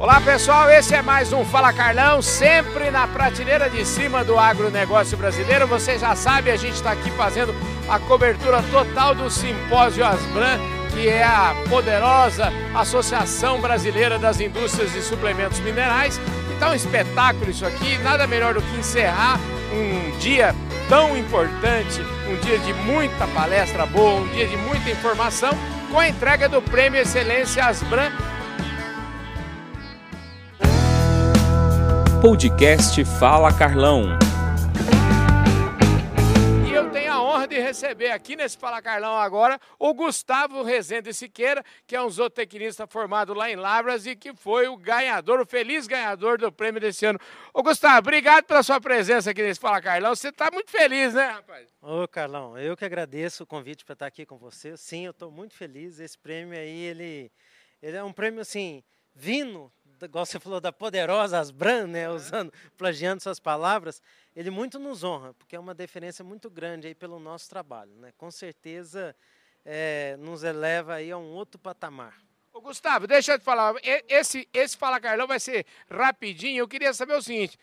Olá pessoal, esse é mais um Fala Carlão, sempre na prateleira de cima do agronegócio brasileiro. Você já sabe, a gente está aqui fazendo a cobertura total do Simpósio Asbran, que é a poderosa Associação Brasileira das Indústrias de Suplementos Minerais. Então, um espetáculo isso aqui, nada melhor do que encerrar um dia tão importante, um dia de muita palestra boa, um dia de muita informação, com a entrega do Prêmio Excelência Asbran Podcast Fala Carlão. E eu tenho a honra de receber aqui nesse Fala Carlão agora o Gustavo Rezende Siqueira, que é um zootecnista formado lá em Lavras e que foi o ganhador, o feliz ganhador do prêmio desse ano. Ô Gustavo, obrigado pela sua presença aqui nesse Fala Carlão. Você está muito feliz, né, rapaz? Ô Carlão, eu que agradeço o convite para estar aqui com você. Sim, eu estou muito feliz. Esse prêmio aí, ele, ele é um prêmio assim, vindo igual você falou, da poderosa Asbran, né, usando, plagiando suas palavras, ele muito nos honra, porque é uma deferência muito grande aí pelo nosso trabalho. Né? Com certeza é, nos eleva aí a um outro patamar. Ô, Gustavo, deixa eu te falar, esse, esse Fala Carlão vai ser rapidinho, eu queria saber o seguinte,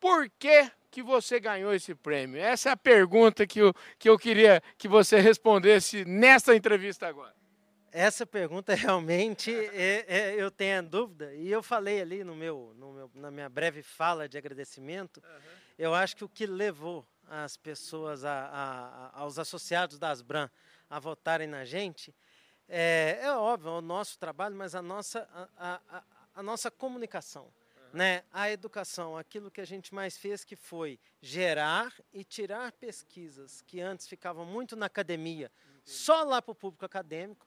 por que que você ganhou esse prêmio? Essa é a pergunta que eu, que eu queria que você respondesse nesta entrevista agora. Essa pergunta realmente é, é, eu tenho a dúvida e eu falei ali no meu, no meu, na minha breve fala de agradecimento. Uhum. Eu acho que o que levou as pessoas, a, a, a, aos associados da Asbran, a votarem na gente é, é óbvio, é o nosso trabalho, mas a nossa, a, nossa comunicação. Uhum. Né? A educação, aquilo que a gente mais fez que foi gerar e tirar pesquisas que antes ficavam muito na academia, Entendi. só lá para o público acadêmico,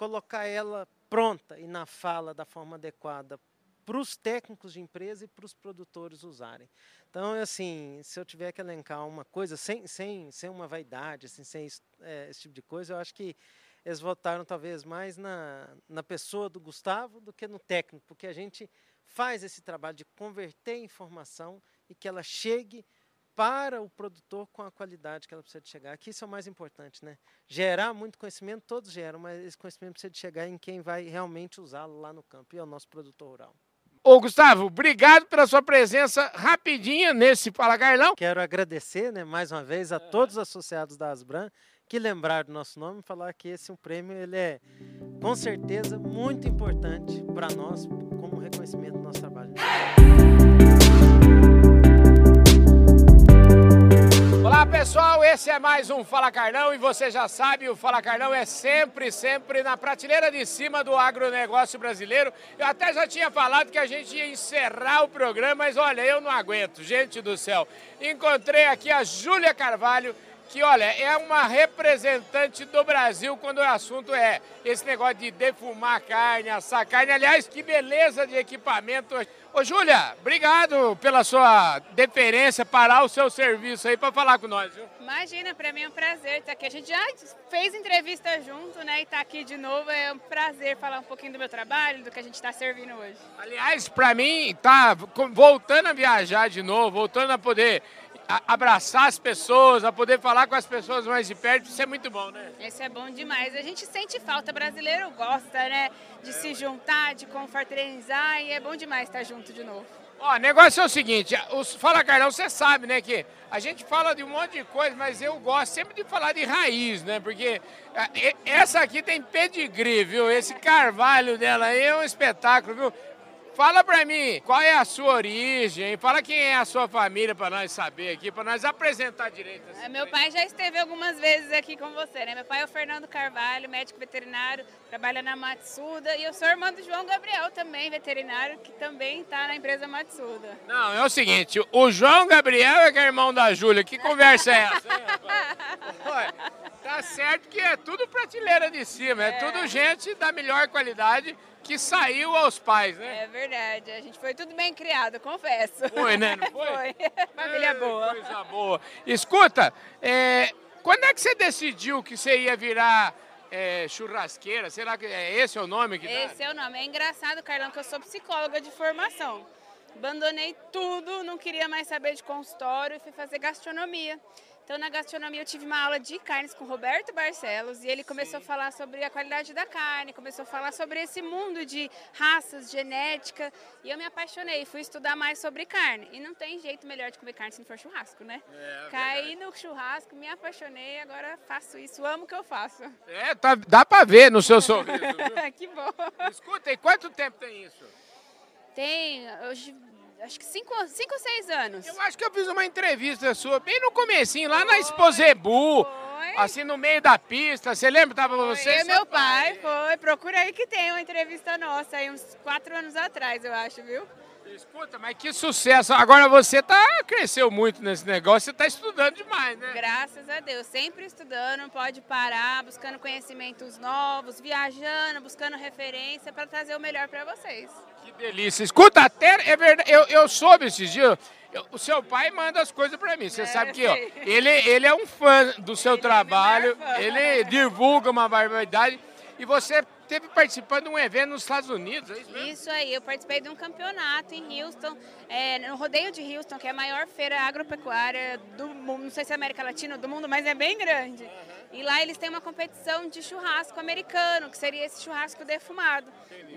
colocar ela pronta e na fala da forma adequada para os técnicos de empresa e para os produtores usarem. Então, assim, se eu tiver que elencar uma coisa, sem, sem, sem uma vaidade, assim, sem é, esse tipo de coisa, eu acho que eles votaram talvez mais na, na pessoa do Gustavo do que no técnico, porque a gente faz esse trabalho de converter informação e que ela chegue para o produtor com a qualidade que ela precisa de chegar. Aqui isso é o mais importante, né? Gerar muito conhecimento, todos geram, mas esse conhecimento precisa de chegar em quem vai realmente usá-lo lá no campo, e é o nosso produtor rural. Ô Gustavo, obrigado pela sua presença rapidinha nesse Fala Carlão. Quero agradecer, né, mais uma vez, a todos os associados da Asbran que lembraram do nosso nome e falar que esse é um prêmio, ele é com certeza muito importante para nós como reconhecimento do nosso trabalho. Pessoal, esse é mais um Fala Carlão e você já sabe, o Fala Carlão é sempre, sempre na prateleira de cima do agronegócio brasileiro. Eu até já tinha falado que a gente ia encerrar o programa, mas olha, eu não aguento, gente do céu. Encontrei aqui a Júlia Carvalho, que olha, é uma representante do Brasil quando o assunto é esse negócio de defumar carne, assar carne. Aliás, que beleza de equipamento. Ô, Júlia, obrigado pela sua deferência, parar o seu serviço aí para falar com nós, viu? Imagina, para mim é um prazer estar aqui. A gente já fez entrevista junto, né? E estar tá aqui de novo é um prazer falar um pouquinho do meu trabalho, do que a gente está servindo hoje. Aliás, para mim, tá voltando a viajar de novo, voltando a poder abraçar as pessoas, a poder falar com as pessoas mais de perto, isso é muito bom, né? Isso é bom demais. A gente sente falta, brasileiro gosta, né? De se juntar, de confraternizar e é bom demais estar junto de novo. Ó, o negócio é o seguinte, os Fala Carlão, você sabe, né, que a gente fala de um monte de coisa, mas eu gosto sempre de falar de raiz, né, porque essa aqui tem pedigree, viu, esse carvalho dela aí é um espetáculo, viu, Fala pra mim, qual é a sua origem? Fala quem é a sua família para nós saber aqui, para nós apresentar direito. Assim, é, meu pai já esteve algumas vezes aqui com você, né? Meu pai é o Fernando Carvalho, médico veterinário, trabalha na Matsuda. E eu sou irmã do João Gabriel também, veterinário, que também está na empresa Matsuda. Não, é o seguinte, o João Gabriel é que é irmão da Júlia. Que conversa é essa, hein, rapaz? tá certo que é tudo prateleira de cima, é, é tudo gente da melhor qualidade que saiu aos pais, né? É verdade, a gente foi tudo bem criado, confesso. Foi, né? Não foi? foi. Família boa. Coisa boa. Escuta, é, quando é que você decidiu que você ia virar é, churrasqueira? Será que é esse é o nome que Esse dá? é o nome. É engraçado, Carlão, que eu sou psicóloga de formação. Abandonei tudo, não queria mais saber de consultório e fui fazer gastronomia. Então, na gastronomia, eu tive uma aula de carnes com Roberto Barcelos e ele começou Sim. a falar sobre a qualidade da carne, começou a falar sobre esse mundo de raças, genética. E eu me apaixonei, fui estudar mais sobre carne. E não tem jeito melhor de comer carne se não for churrasco, né? É, é Caí no churrasco, me apaixonei, agora faço isso, amo o que eu faço. É, tá, dá pra ver no seu sorriso. que bom. Escuta, e quanto tempo tem isso? Tem, hoje acho que cinco, cinco ou seis anos. Eu acho que eu fiz uma entrevista sua bem no comecinho, lá na Exposebu. Assim, no meio da pista. Você lembra? Tava foi. você? Eu e meu pai, foi. Procura aí que tem uma entrevista nossa aí, uns quatro anos atrás, eu acho, viu? Escuta, mas que sucesso. Agora você tá cresceu muito nesse negócio, você tá estudando demais, né? Graças a Deus, sempre estudando, não pode parar, buscando conhecimentos novos, viajando, buscando referência para trazer o melhor para vocês. Delícia. Escuta, até é verdade, eu, eu soube esses dias, eu, o seu pai manda as coisas para mim. Você é, sabe que ó, ele, ele é um fã do seu ele é trabalho, é ele divulga uma barbaridade e você teve participando de um evento nos Estados Unidos, é isso? Isso aí, eu participei de um campeonato em Houston, é, no rodeio de Houston, que é a maior feira agropecuária do mundo, não sei se é América Latina ou do mundo, mas é bem grande. E lá eles têm uma competição de churrasco americano, que seria esse churrasco defumado.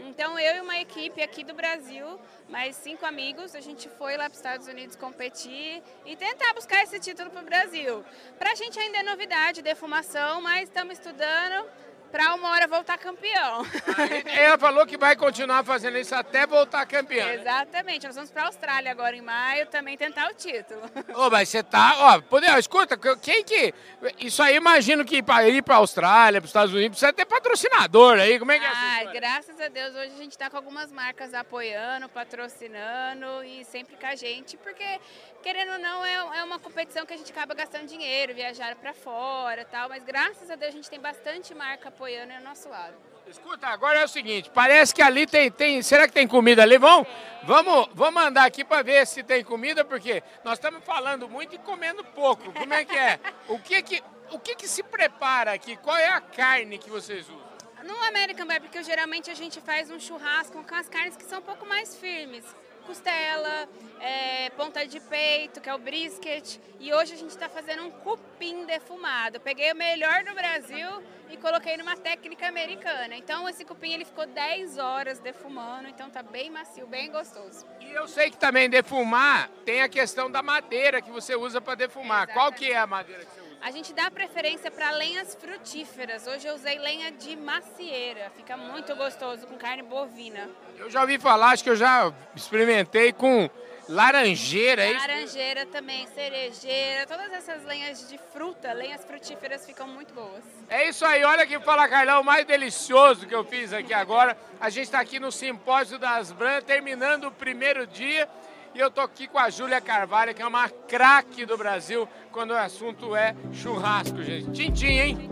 Então eu e uma equipe aqui do Brasil, mais cinco amigos, a gente foi lá para os Estados Unidos competir e tentar buscar esse título para o Brasil. Para a gente ainda é novidade, defumação, mas estamos estudando para uma hora voltar campeão. Ela falou que vai continuar fazendo isso até voltar campeão. Né? Exatamente. Nós vamos para a Austrália agora em maio também tentar o título. Ô, mas você tá, ó, poder, escuta, quem que isso aí imagino que para ir para a Austrália, para os Estados Unidos, precisa ter patrocinador aí. Como é que é Ai, graças a Deus hoje a gente está com algumas marcas apoiando, patrocinando e sempre com a gente, porque querendo ou não é, é uma competição que a gente acaba gastando dinheiro, viajar para fora, tal, mas graças a Deus a gente tem bastante marca apoiando apoiando ao nosso lado. Escuta, agora é o seguinte, parece que ali tem, tem será que tem comida ali? Vamos, vamos, vamos andar aqui para ver se tem comida, porque nós estamos falando muito e comendo pouco. Como é que é? O que que, o que que se prepara aqui? Qual é a carne que vocês usam? No American Barbecue, geralmente a gente faz um churrasco com as carnes que são um pouco mais firmes costela, é, ponta de peito, que é o brisket. E hoje a gente está fazendo um cupim defumado. Peguei o melhor do Brasil e coloquei numa técnica americana. Então esse cupim ele ficou 10 horas defumando, então tá bem macio, bem gostoso. E eu sei que também defumar tem a questão da madeira que você usa para defumar. Exatamente. Qual que é a madeira que você? A gente dá preferência para lenhas frutíferas. Hoje eu usei lenha de macieira, fica muito gostoso com carne bovina. Eu já ouvi falar, acho que eu já experimentei com laranjeira, é? Laranjeira também, cerejeira, todas essas lenhas de fruta, lenhas frutíferas ficam muito boas. É isso aí, olha que fala Carlão, o mais delicioso que eu fiz aqui agora. A gente está aqui no Simpósio das Brancas, terminando o primeiro dia. E eu tô aqui com a Júlia Carvalho, que é uma craque do Brasil quando o assunto é churrasco, gente. Tintim, hein?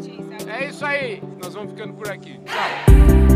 É isso aí. Nós vamos ficando por aqui. Tchau.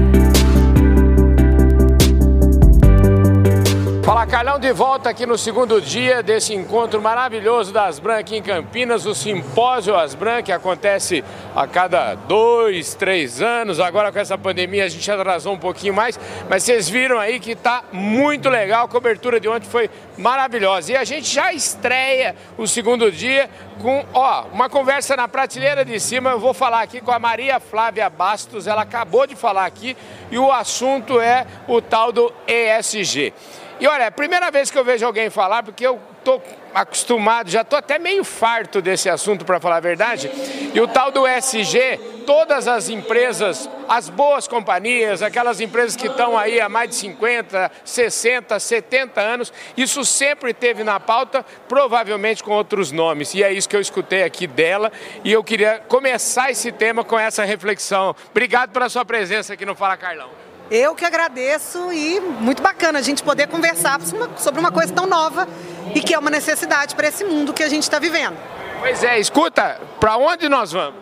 Fala Carlão, de volta aqui no segundo dia desse encontro maravilhoso das Brancas em Campinas, o Simpósio Asbran, que acontece a cada dois, três anos. Agora com essa pandemia a gente atrasou um pouquinho mais, mas vocês viram aí que está muito legal. A cobertura de ontem foi maravilhosa. E a gente já estreia o segundo dia com ó, uma conversa na prateleira de cima. Eu vou falar aqui com a Maria Flávia Bastos, ela acabou de falar aqui, e o assunto é o tal do ESG. E olha, é a primeira vez que eu vejo alguém falar, porque eu tô acostumado, já tô até meio farto desse assunto para falar a verdade. E o tal do SG, todas as empresas, as boas companhias, aquelas empresas que estão aí há mais de 50, 60, 70 anos, isso sempre teve na pauta, provavelmente com outros nomes. E é isso que eu escutei aqui dela e eu queria começar esse tema com essa reflexão. Obrigado pela sua presença aqui no Fala Carlão. Eu que agradeço e muito bacana a gente poder conversar sobre uma coisa tão nova e que é uma necessidade para esse mundo que a gente está vivendo. Pois é, escuta, para onde nós vamos?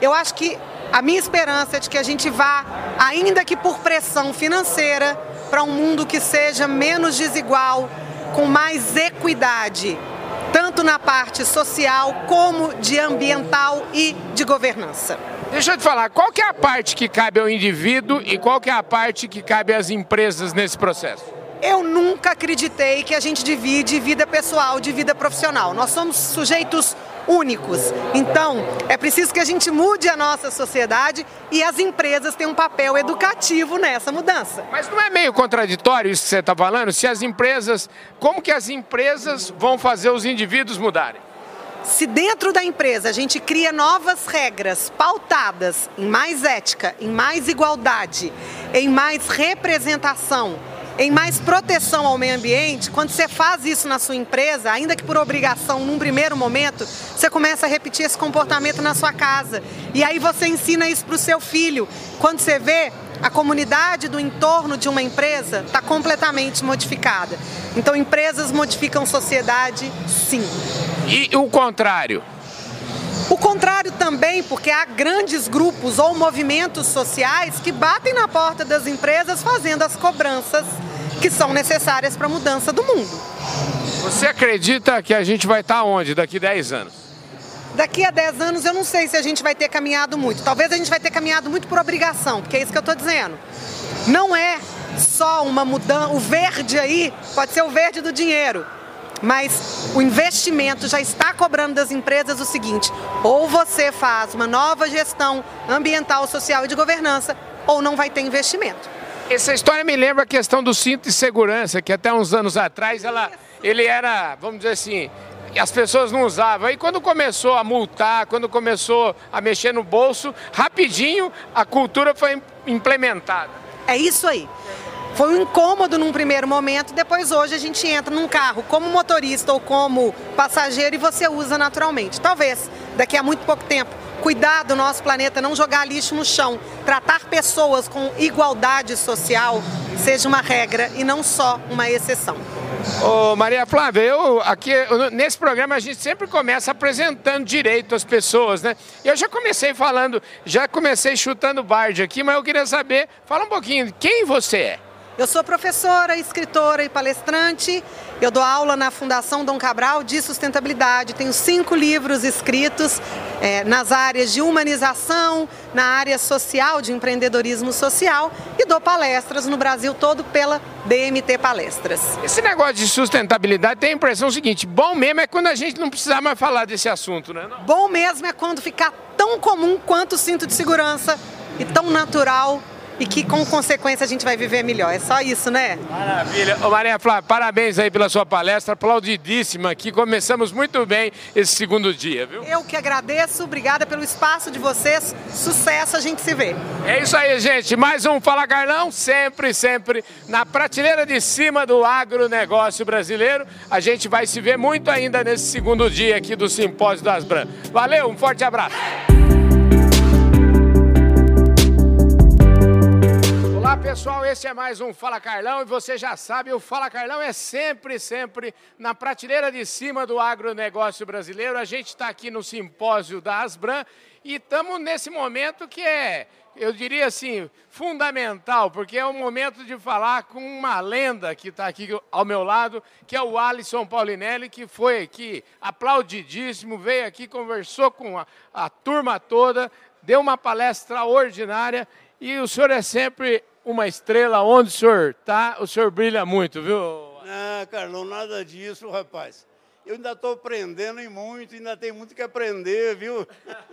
Eu acho que a minha esperança é de que a gente vá, ainda que por pressão financeira, para um mundo que seja menos desigual, com mais equidade, tanto na parte social como de ambiental e de governança. Deixa eu te falar, qual que é a parte que cabe ao indivíduo e qual que é a parte que cabe às empresas nesse processo? Eu nunca acreditei que a gente divide vida pessoal de vida profissional. Nós somos sujeitos únicos. Então, é preciso que a gente mude a nossa sociedade e as empresas têm um papel educativo nessa mudança. Mas não é meio contraditório isso que você está falando? Se as empresas, como que as empresas vão fazer os indivíduos mudarem? Se dentro da empresa a gente cria novas regras pautadas em mais ética, em mais igualdade, em mais representação, em mais proteção ao meio ambiente, quando você faz isso na sua empresa, ainda que por obrigação num primeiro momento, você começa a repetir esse comportamento na sua casa. E aí você ensina isso para o seu filho. Quando você vê, a comunidade do entorno de uma empresa está completamente modificada. Então, empresas modificam sociedade, sim. E o contrário? O contrário também, porque há grandes grupos ou movimentos sociais que batem na porta das empresas fazendo as cobranças que são necessárias para a mudança do mundo. Você acredita que a gente vai estar onde daqui a 10 anos? Daqui a 10 anos eu não sei se a gente vai ter caminhado muito. Talvez a gente vai ter caminhado muito por obrigação, porque é isso que eu estou dizendo. Não é só uma mudança. O verde aí pode ser o verde do dinheiro. Mas o investimento já está cobrando das empresas o seguinte: ou você faz uma nova gestão ambiental, social e de governança, ou não vai ter investimento. Essa história me lembra a questão do cinto de segurança, que até uns anos atrás ela, ele era, vamos dizer assim, as pessoas não usavam. Aí quando começou a multar, quando começou a mexer no bolso, rapidinho a cultura foi implementada. É isso aí. Foi um incômodo num primeiro momento, depois hoje a gente entra num carro como motorista ou como passageiro e você usa naturalmente. Talvez daqui a muito pouco tempo cuidar do nosso planeta, não jogar lixo no chão, tratar pessoas com igualdade social seja uma regra e não só uma exceção. Ô Maria Flávia, eu aqui nesse programa a gente sempre começa apresentando direito às pessoas, né? Eu já comecei falando, já comecei chutando barde aqui, mas eu queria saber, fala um pouquinho, quem você é? Eu sou professora, escritora e palestrante. Eu dou aula na Fundação Dom Cabral de sustentabilidade. Tenho cinco livros escritos é, nas áreas de humanização, na área social, de empreendedorismo social e dou palestras no Brasil todo pela DMT Palestras. Esse negócio de sustentabilidade tem a impressão seguinte: bom mesmo é quando a gente não precisar mais falar desse assunto, né? Não? Bom mesmo é quando ficar tão comum quanto o cinto de segurança e tão natural e que com consequência a gente vai viver melhor. É só isso, né? Maravilha. Ô Maria Flávia, parabéns aí pela sua palestra, aplaudidíssima aqui. Começamos muito bem esse segundo dia, viu? Eu que agradeço, obrigada pelo espaço de vocês. Sucesso, a gente se vê. É isso aí, gente. Mais um Fala Carlão, sempre, sempre na prateleira de cima do agronegócio brasileiro. A gente vai se ver muito ainda nesse segundo dia aqui do Simpósio das Bran. Valeu, um forte abraço. Pessoal, esse é mais um Fala Carlão e você já sabe, o Fala Carlão é sempre, sempre na prateleira de cima do agronegócio brasileiro. A gente está aqui no simpósio da Asbran e estamos nesse momento que é, eu diria assim, fundamental, porque é o momento de falar com uma lenda que está aqui ao meu lado, que é o Alisson Paulinelli, que foi aqui aplaudidíssimo, veio aqui, conversou com a, a turma toda, deu uma palestra extraordinária e o senhor é sempre uma estrela, onde o senhor está, o senhor brilha muito, viu? Não, Carlão, nada disso, rapaz. Eu ainda estou aprendendo e muito, ainda tem muito que aprender, viu?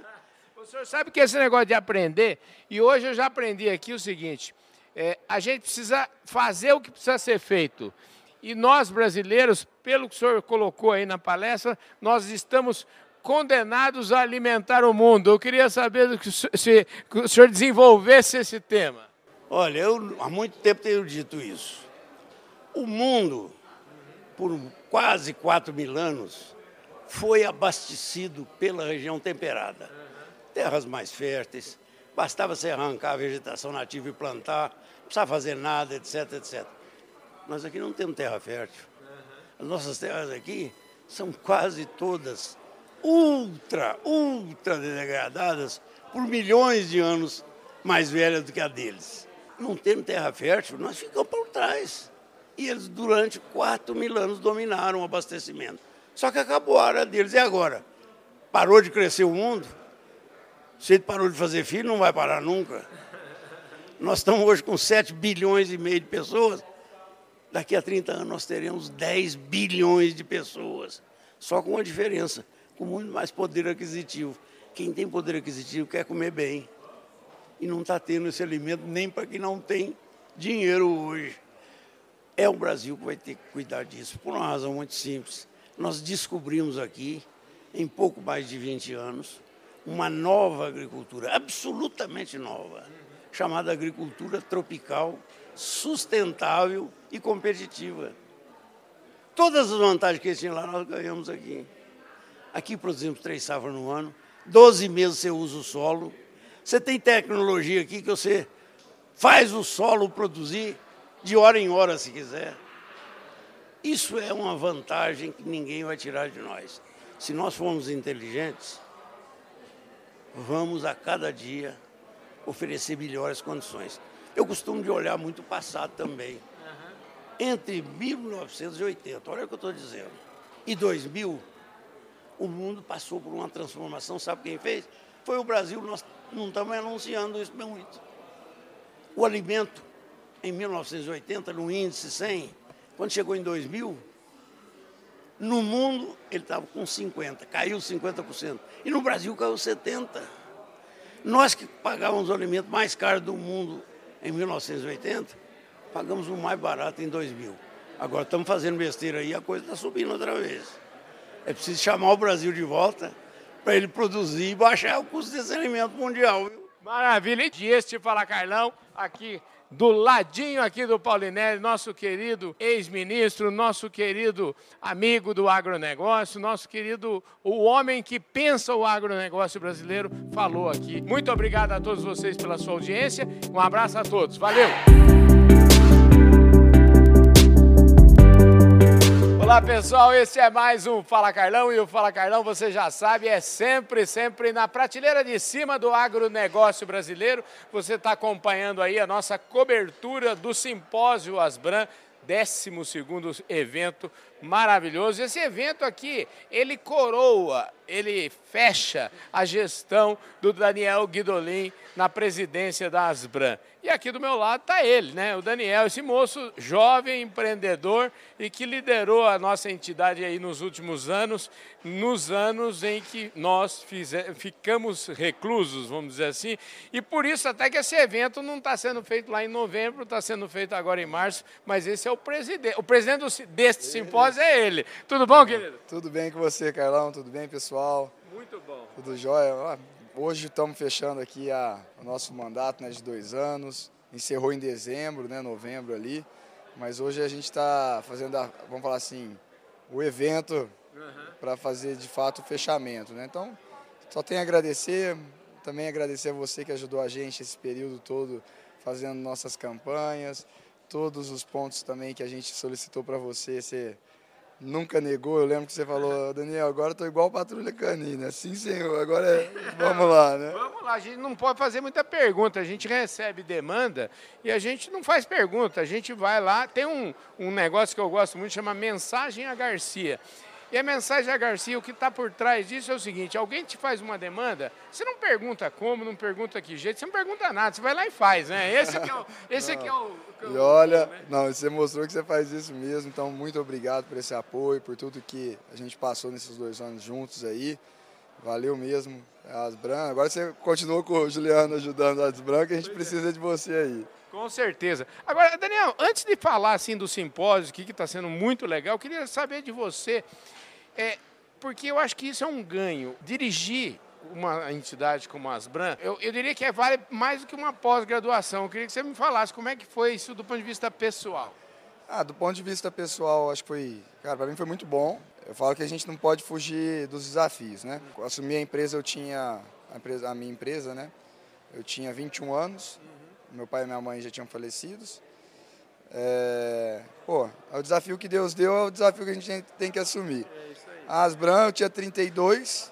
o senhor sabe que esse negócio de aprender, e hoje eu já aprendi aqui o seguinte, é, a gente precisa fazer o que precisa ser feito. E nós, brasileiros, pelo que o senhor colocou aí na palestra, nós estamos condenados a alimentar o mundo. Eu queria saber se, que o senhor desenvolvesse esse tema. Olha, eu há muito tempo tenho dito isso. O mundo, por quase 4 mil anos, foi abastecido pela região temperada. Terras mais férteis, bastava você arrancar a vegetação nativa e plantar, não precisava fazer nada, etc, etc. Nós aqui não temos terra fértil. As nossas terras aqui são quase todas ultra, ultra degradadas por milhões de anos mais velhas do que a deles não tendo terra fértil, nós ficamos por trás. E eles, durante 4 mil anos, dominaram o abastecimento. Só que acabou a área deles. E agora? Parou de crescer o mundo? Se ele parou de fazer filho, não vai parar nunca. Nós estamos hoje com 7 bilhões e meio de pessoas. Daqui a 30 anos nós teremos 10 bilhões de pessoas, só com uma diferença, com muito mais poder aquisitivo. Quem tem poder aquisitivo quer comer bem e não está tendo esse alimento nem para quem não tem dinheiro hoje. É o Brasil que vai ter que cuidar disso, por uma razão muito simples. Nós descobrimos aqui, em pouco mais de 20 anos, uma nova agricultura, absolutamente nova, chamada agricultura tropical, sustentável e competitiva. Todas as vantagens que eles tinham lá, nós ganhamos aqui. Aqui produzimos três safras no ano, 12 meses você usa o solo. Você tem tecnologia aqui que você faz o solo produzir de hora em hora, se quiser. Isso é uma vantagem que ninguém vai tirar de nós. Se nós formos inteligentes, vamos a cada dia oferecer melhores condições. Eu costumo de olhar muito o passado também. Entre 1980, olha o que eu estou dizendo, e 2000, o mundo passou por uma transformação. Sabe quem fez? Foi o Brasil. Nós não estamos anunciando isso muito. O alimento, em 1980, no índice 100, quando chegou em 2000, no mundo ele estava com 50%, caiu 50%. E no Brasil caiu 70%. Nós que pagávamos o alimento mais caro do mundo em 1980, pagamos o mais barato em 2000. Agora estamos fazendo besteira aí, a coisa está subindo outra vez. É preciso chamar o Brasil de volta para ele produzir e baixar o custo desse alimento mundial. Viu? Maravilha. E este Fala Carlão, aqui do ladinho aqui do Paulinelli, nosso querido ex-ministro, nosso querido amigo do agronegócio, nosso querido, o homem que pensa o agronegócio brasileiro, falou aqui. Muito obrigado a todos vocês pela sua audiência. Um abraço a todos. Valeu! Olá pessoal, esse é mais um Fala Carlão e o Fala Carlão, você já sabe, é sempre, sempre na prateleira de cima do agronegócio brasileiro. Você está acompanhando aí a nossa cobertura do Simpósio Asbran, 12 evento maravilhoso. Esse evento aqui, ele coroa, ele fecha a gestão do Daniel Guidolin na presidência da Asbran. E aqui do meu lado está ele, né? O Daniel, esse moço jovem, empreendedor e que liderou a nossa entidade aí nos últimos anos, nos anos em que nós fizer, ficamos reclusos, vamos dizer assim. E por isso até que esse evento não está sendo feito lá em novembro, está sendo feito agora em março, mas esse é o presidente. O presidente deste simpósio é ele. Tudo bom, querido? Tudo bem com você, Carlão? Tudo bem, pessoal? Muito bom. Tudo jóia? Hoje estamos fechando aqui a, o nosso mandato né, de dois anos. Encerrou em dezembro, né, novembro ali. Mas hoje a gente está fazendo, a, vamos falar assim, o evento uhum. para fazer de fato o fechamento. Né? Então, só tenho a agradecer, também agradecer a você que ajudou a gente esse período todo fazendo nossas campanhas, todos os pontos também que a gente solicitou para você, você nunca negou. Eu lembro que você falou, Daniel, agora estou igual patrulha canina. Sim, senhor, agora é... vamos lá, né? Vamos lá, a gente não pode fazer muita pergunta. A gente recebe demanda e a gente não faz pergunta. A gente vai lá. Tem um, um negócio que eu gosto muito, chama Mensagem a Garcia. E a mensagem a Garcia, o que está por trás disso é o seguinte: alguém te faz uma demanda, você não pergunta como, não pergunta que jeito, você não pergunta nada, você vai lá e faz, né? Esse aqui é o. Esse aqui é o, é o e olha, né? não, você mostrou que você faz isso mesmo, então muito obrigado por esse apoio, por tudo que a gente passou nesses dois anos juntos aí. Valeu mesmo. As brancas. Agora você continua com o Juliano ajudando as brancas, a gente pois precisa é. de você aí. Com certeza. Agora, Daniel, antes de falar assim do simpósio, que está sendo muito legal, eu queria saber de você é, porque eu acho que isso é um ganho. Dirigir uma entidade como a Asbran, eu, eu diria que é, vale mais do que uma pós-graduação. Eu queria que você me falasse como é que foi isso do ponto de vista pessoal. Ah, do ponto de vista pessoal, acho que foi, cara, para mim foi muito bom. Eu falo que a gente não pode fugir dos desafios, né? Quando assumi a empresa, eu tinha a, empresa, a minha empresa, né? Eu tinha 21 anos. Uhum. Meu pai e minha mãe já tinham falecidos. É, pô, é o desafio que Deus deu, é o desafio que a gente tem que assumir. É. A Asbran, eu tinha 32, uh,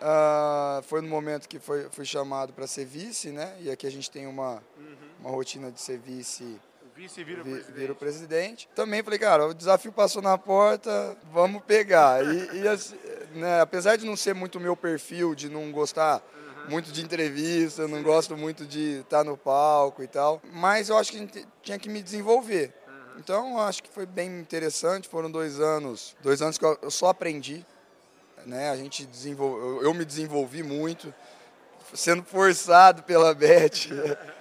ah, foi no momento que foi, fui chamado para ser vice, né? E aqui a gente tem uma, uhum. uma rotina de ser vice. O vice vira, vi, presidente. vira o presidente. Também falei, cara, o desafio passou na porta, vamos pegar. E, e assim, né, apesar de não ser muito o meu perfil, de não gostar muito de entrevista, não gosto muito de estar no palco e tal. Mas eu acho que a gente tinha que me desenvolver. Então, acho que foi bem interessante. Foram dois anos, dois anos que eu só aprendi. Né? A gente desenvolveu, eu me desenvolvi muito, sendo forçado pela Beth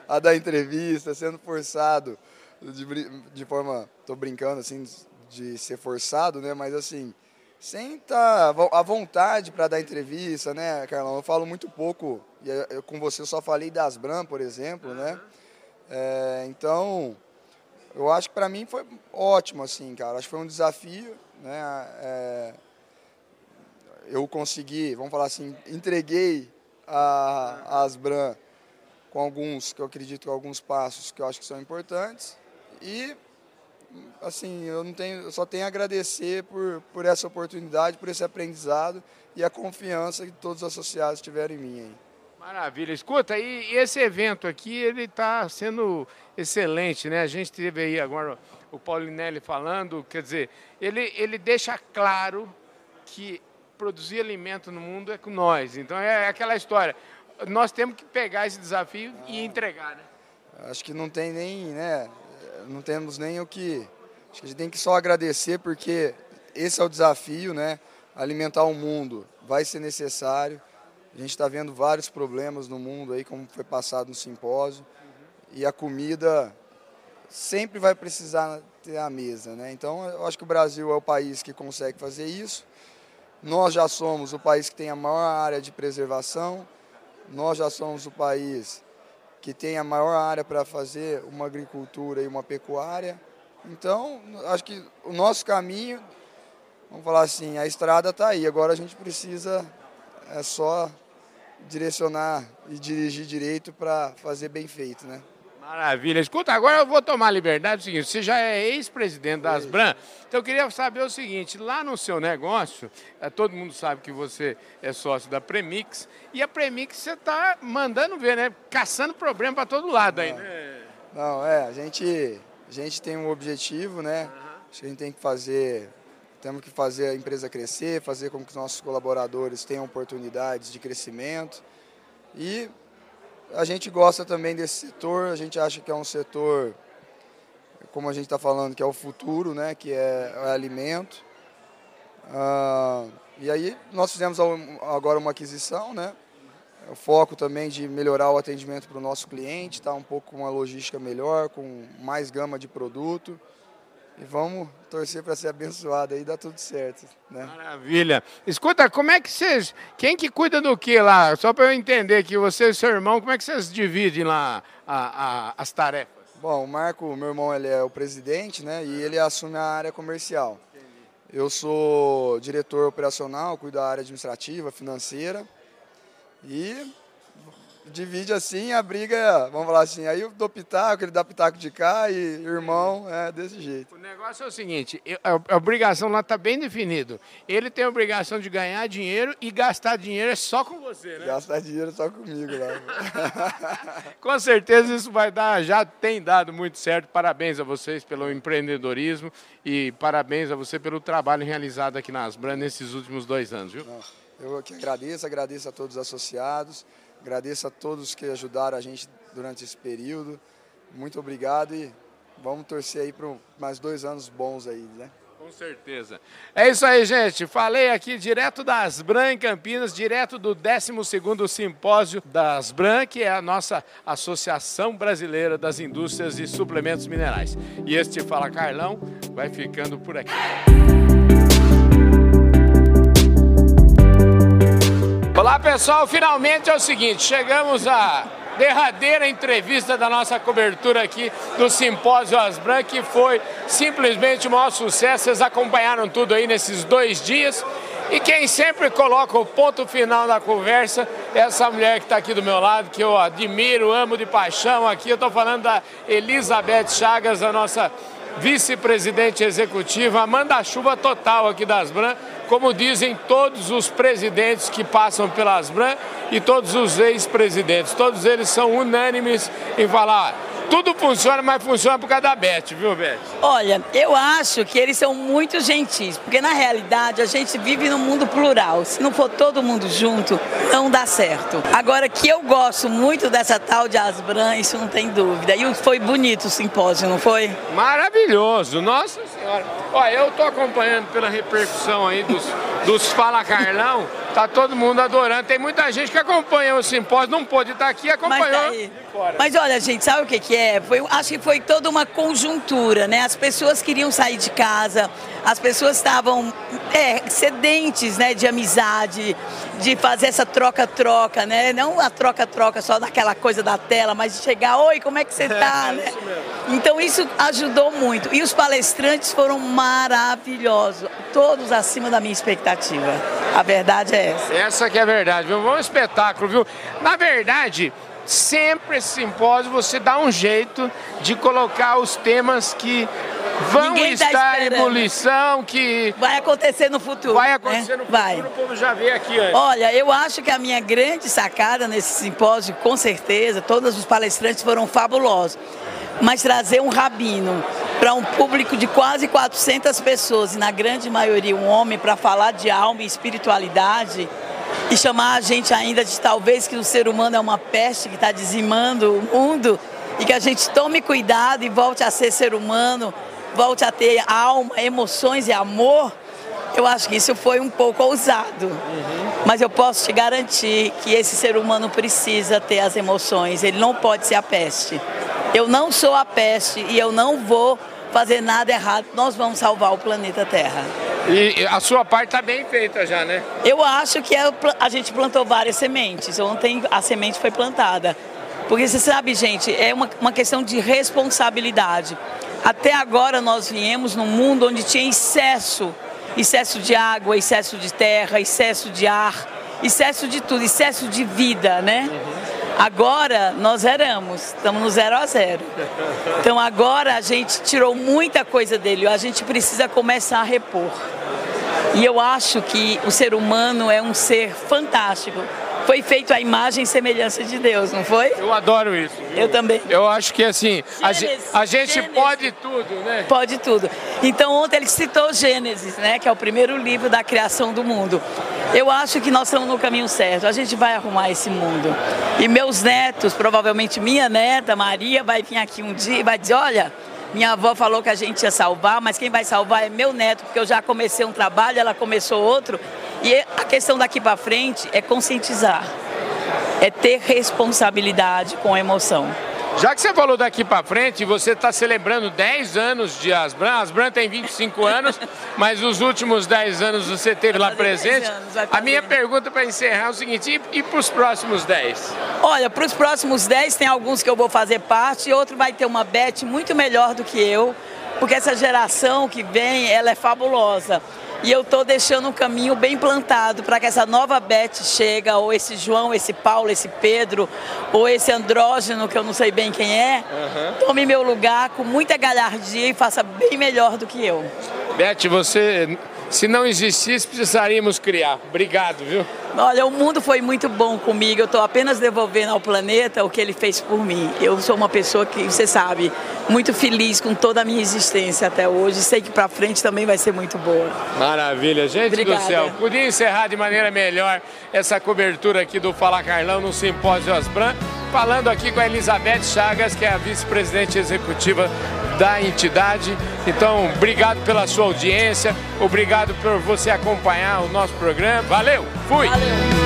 a dar entrevista, sendo forçado de, de forma, estou brincando assim, de ser forçado, né? Mas assim, sem estar tá à vontade para dar entrevista, né, Carlão? Eu falo muito pouco, e eu, com você eu só falei das Bram, por exemplo, né? É, então, eu acho que para mim foi ótimo, assim, cara. Acho que foi um desafio, né? É, eu consegui, vamos falar assim, entreguei a, a Asbran com alguns, que eu acredito, alguns passos que eu acho que são importantes. E assim, eu não tenho, eu só tenho a agradecer por, por essa oportunidade, por esse aprendizado e a confiança que todos os associados tiveram em mim. Aí. Maravilha. Escuta, e esse evento aqui, ele está sendo excelente, né? A gente teve aí agora o Paulinelli falando, quer dizer, ele, ele deixa claro que produzir alimento no mundo é com nós. Então é aquela história. Nós temos que pegar esse desafio ah, e entregar, né? Acho que não tem nem, né? não temos nem o que. Acho que a gente tem que só agradecer porque esse é o desafio, né? Alimentar o mundo vai ser necessário. A gente está vendo vários problemas no mundo aí, como foi passado no simpósio. E a comida sempre vai precisar ter a mesa, né? Então, eu acho que o Brasil é o país que consegue fazer isso. Nós já somos o país que tem a maior área de preservação. Nós já somos o país que tem a maior área para fazer uma agricultura e uma pecuária. Então, acho que o nosso caminho, vamos falar assim, a estrada está aí. Agora a gente precisa é só direcionar e dirigir direito para fazer bem feito, né? Maravilha. Escuta, agora eu vou tomar a liberdade do seguinte, você já é ex-presidente da Asbran, então eu queria saber o seguinte, lá no seu negócio, é, todo mundo sabe que você é sócio da Premix, e a Premix você está mandando ver, né? Caçando problema para todo lado aí, né? Não, é, a gente, a gente tem um objetivo, né? Acho que a gente tem que fazer, temos que fazer a empresa crescer, fazer com que os nossos colaboradores tenham oportunidades de crescimento e a gente gosta também desse setor, a gente acha que é um setor, como a gente está falando, que é o futuro, né, que é, é alimento. Ah, e aí nós fizemos agora uma aquisição, né, o foco também de melhorar o atendimento para o nosso cliente, tá um pouco com uma logística melhor, com mais gama de produto. E vamos torcer para ser abençoado aí, dá tudo certo. Né? Maravilha. Escuta, como é que vocês. Quem que cuida do que lá? Só para eu entender que você e seu irmão, como é que vocês dividem lá a, a, as tarefas? Bom, o Marco, meu irmão, ele é o presidente, né? E ele assume a área comercial. Eu sou diretor operacional, cuido da área administrativa, financeira. E divide assim, a briga, vamos falar assim, aí eu dou pitaco, ele dá pitaco de cá e irmão, é desse jeito. O negócio é o seguinte, a obrigação lá está bem definido. Ele tem a obrigação de ganhar dinheiro e gastar dinheiro é só com você, né? Gastar dinheiro é só comigo lá. com certeza isso vai dar, já tem dado muito certo. Parabéns a vocês pelo empreendedorismo e parabéns a você pelo trabalho realizado aqui na Asbran nesses últimos dois anos, viu? Eu que agradeço, agradeço a todos os associados. Agradeço a todos que ajudaram a gente durante esse período. Muito obrigado e vamos torcer aí para mais dois anos bons aí, né? Com certeza. É isso aí, gente. Falei aqui direto das Bran em Campinas, direto do 12º Simpósio das Bran, que é a nossa Associação Brasileira das Indústrias e Suplementos Minerais. E este Fala Carlão vai ficando por aqui. Olá pessoal, finalmente é o seguinte, chegamos à derradeira entrevista da nossa cobertura aqui do Simpósio Asbran, que foi simplesmente o maior sucesso, vocês acompanharam tudo aí nesses dois dias. E quem sempre coloca o ponto final da conversa é essa mulher que está aqui do meu lado, que eu admiro, amo de paixão aqui. Eu estou falando da Elizabeth Chagas, a nossa vice-presidente executiva, manda-chuva total aqui das Asbran como dizem todos os presidentes que passam pelas Asbran e todos os ex-presidentes. Todos eles são unânimes em falar, tudo funciona, mas funciona por causa da Beth, viu, Beth? Olha, eu acho que eles são muito gentis, porque na realidade a gente vive num mundo plural. Se não for todo mundo junto, não dá certo. Agora que eu gosto muito dessa tal de Asbran, isso não tem dúvida. E foi bonito o simpósio, não foi? Maravilhoso, nossa senhora. Olha, eu tô acompanhando pela repercussão aí dos, dos Fala Carlão, tá todo mundo adorando. Tem muita gente que acompanha o simpósio, não pôde estar aqui, acompanhou. Mas, tá Mas olha, gente, sabe o que, que é? Foi, acho que foi toda uma conjuntura, né? As pessoas queriam sair de casa, as pessoas estavam é, sedentes né, de amizade, de fazer essa troca-troca, né? Não a troca-troca só daquela coisa da tela, mas de chegar, oi, como é que você tá? né? Então isso ajudou muito. E os palestrantes foram maravilhosos, todos acima da minha expectativa. A verdade é essa. Essa que é a verdade, viu? Um espetáculo, viu? Na verdade, sempre esse simpósio você dá um jeito de colocar os temas que vão Ninguém tá estar tá em ebulição, que vai acontecer no futuro. Vai acontecer né? no futuro, vai. o povo já vê aqui antes. Olha, eu acho que a minha grande sacada nesse simpósio, com certeza, todos os palestrantes foram fabulosos. Mas trazer um rabino para um público de quase 400 pessoas, e na grande maioria um homem, para falar de alma e espiritualidade, e chamar a gente ainda de talvez que o ser humano é uma peste que está dizimando o mundo, e que a gente tome cuidado e volte a ser ser humano, volte a ter alma, emoções e amor, eu acho que isso foi um pouco ousado. Uhum. Mas eu posso te garantir que esse ser humano precisa ter as emoções, ele não pode ser a peste. Eu não sou a peste e eu não vou fazer nada errado. Nós vamos salvar o planeta Terra. E a sua parte está bem feita já, né? Eu acho que é a gente plantou várias sementes. Ontem a semente foi plantada. Porque você sabe, gente, é uma, uma questão de responsabilidade. Até agora nós viemos num mundo onde tinha excesso, excesso de água, excesso de terra, excesso de ar, excesso de tudo, excesso de vida, né? Agora nós zeramos, estamos no zero a zero. Então agora a gente tirou muita coisa dele, a gente precisa começar a repor. E eu acho que o ser humano é um ser fantástico foi feito a imagem e semelhança de Deus, não foi? Eu adoro isso. Viu? Eu também. Eu acho que assim, Gênesis, a, gente Gênesis. pode tudo, né? Pode tudo. Então ontem ele citou Gênesis, né, que é o primeiro livro da criação do mundo. Eu acho que nós estamos no caminho certo. A gente vai arrumar esse mundo. E meus netos, provavelmente minha neta Maria vai vir aqui um dia e vai dizer, olha, minha avó falou que a gente ia salvar, mas quem vai salvar é meu neto, porque eu já comecei um trabalho, ela começou outro. E a questão daqui para frente é conscientizar, é ter responsabilidade com a emoção. Já que você falou daqui para frente, você está celebrando 10 anos de Asbran. Asbran tem 25 anos, mas os últimos 10 anos você teve lá presente. Anos, a minha pergunta para encerrar é o seguinte: e, e para os próximos 10? Olha, para os próximos 10 tem alguns que eu vou fazer parte e outro vai ter uma bet muito melhor do que eu, porque essa geração que vem, ela é fabulosa. E eu estou deixando um caminho bem plantado para que essa nova Beth chega, ou esse João, esse Paulo, esse Pedro, ou esse andrógeno, que eu não sei bem quem é, uhum. tome meu lugar com muita galhardia e faça bem melhor do que eu. Beth, você se não existisse, precisaríamos criar. Obrigado, viu? Olha, o mundo foi muito bom comigo. Eu estou apenas devolvendo ao planeta o que ele fez por mim. Eu sou uma pessoa que, você sabe, muito feliz com toda a minha existência até hoje. Sei que para frente também vai ser muito boa. Maravilha, gente Obrigada. do céu. Podia encerrar de maneira melhor essa cobertura aqui do Fala Carlão no Simpósio Asbran, falando aqui com a Elizabeth Chagas, que é a vice-presidente executiva da entidade. Então, obrigado pela sua audiência, obrigado por você acompanhar o nosso programa. Valeu, fui! Valeu. yeah.